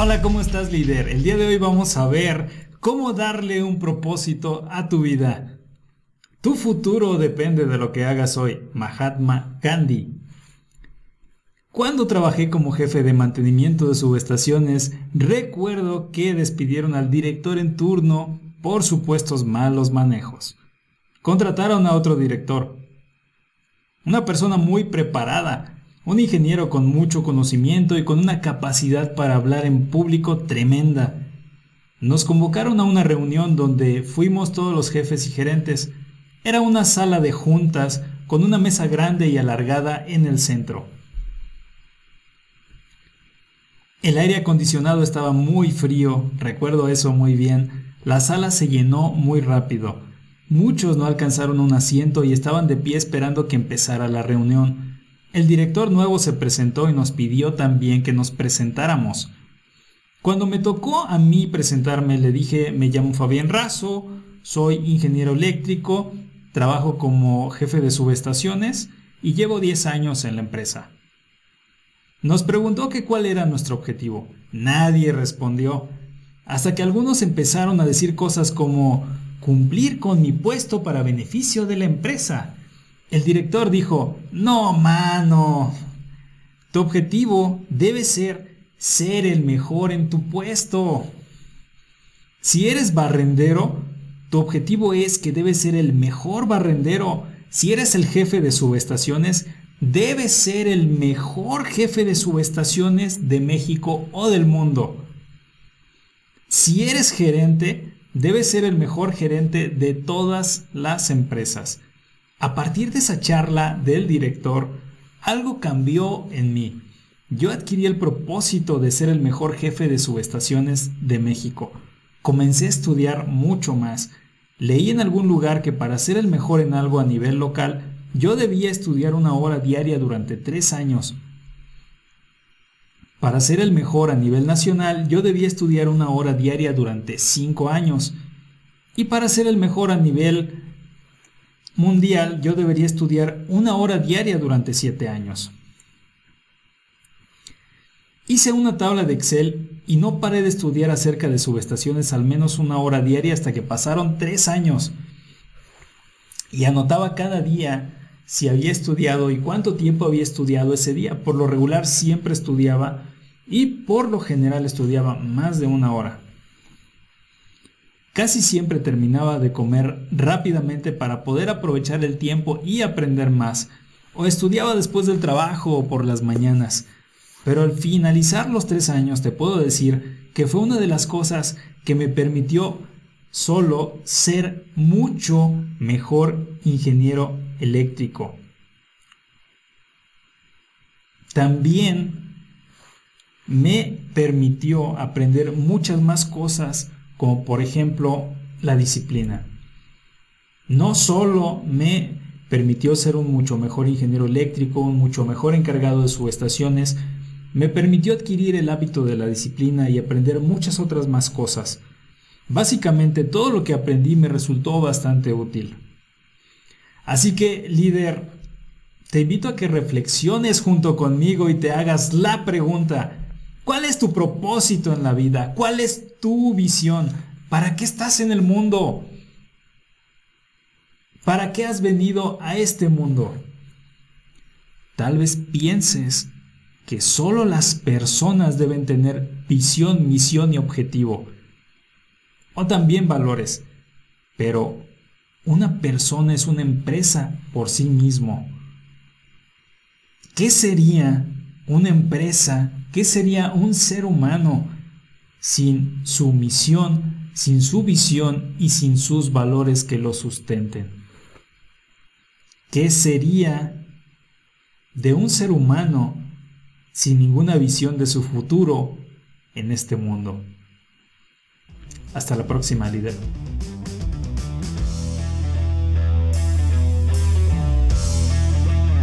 Hola, ¿cómo estás líder? El día de hoy vamos a ver cómo darle un propósito a tu vida. Tu futuro depende de lo que hagas hoy. Mahatma Gandhi. Cuando trabajé como jefe de mantenimiento de subestaciones, recuerdo que despidieron al director en turno por supuestos malos manejos. Contrataron a otro director, una persona muy preparada, un ingeniero con mucho conocimiento y con una capacidad para hablar en público tremenda. Nos convocaron a una reunión donde fuimos todos los jefes y gerentes. Era una sala de juntas con una mesa grande y alargada en el centro. El aire acondicionado estaba muy frío, recuerdo eso muy bien. La sala se llenó muy rápido. Muchos no alcanzaron un asiento y estaban de pie esperando que empezara la reunión. El director nuevo se presentó y nos pidió también que nos presentáramos. Cuando me tocó a mí presentarme, le dije, me llamo Fabián Razo, soy ingeniero eléctrico, trabajo como jefe de subestaciones y llevo 10 años en la empresa. Nos preguntó que cuál era nuestro objetivo. Nadie respondió, hasta que algunos empezaron a decir cosas como cumplir con mi puesto para beneficio de la empresa el director dijo, no, mano, tu objetivo debe ser ser el mejor en tu puesto. Si eres barrendero, tu objetivo es que debes ser el mejor barrendero. Si eres el jefe de subestaciones, debes ser el mejor jefe de subestaciones de México o del mundo. Si eres gerente, debes ser el mejor gerente de todas las empresas. A partir de esa charla del director, algo cambió en mí. Yo adquirí el propósito de ser el mejor jefe de subestaciones de México. Comencé a estudiar mucho más. Leí en algún lugar que para ser el mejor en algo a nivel local, yo debía estudiar una hora diaria durante tres años. Para ser el mejor a nivel nacional, yo debía estudiar una hora diaria durante cinco años. Y para ser el mejor a nivel mundial yo debería estudiar una hora diaria durante siete años. Hice una tabla de Excel y no paré de estudiar acerca de subestaciones al menos una hora diaria hasta que pasaron tres años. Y anotaba cada día si había estudiado y cuánto tiempo había estudiado ese día. Por lo regular siempre estudiaba y por lo general estudiaba más de una hora. Casi siempre terminaba de comer rápidamente para poder aprovechar el tiempo y aprender más, o estudiaba después del trabajo o por las mañanas. Pero al finalizar los tres años te puedo decir que fue una de las cosas que me permitió solo ser mucho mejor ingeniero eléctrico. También me permitió aprender muchas más cosas como por ejemplo la disciplina. No solo me permitió ser un mucho mejor ingeniero eléctrico, un mucho mejor encargado de subestaciones, me permitió adquirir el hábito de la disciplina y aprender muchas otras más cosas. Básicamente todo lo que aprendí me resultó bastante útil. Así que, líder, te invito a que reflexiones junto conmigo y te hagas la pregunta, ¿Cuál es tu propósito en la vida? ¿Cuál es tu visión? ¿Para qué estás en el mundo? ¿Para qué has venido a este mundo? Tal vez pienses que solo las personas deben tener visión, misión y objetivo. O también valores. Pero una persona es una empresa por sí mismo. ¿Qué sería una empresa ¿Qué sería un ser humano sin su misión, sin su visión y sin sus valores que lo sustenten? ¿Qué sería de un ser humano sin ninguna visión de su futuro en este mundo? Hasta la próxima, líder.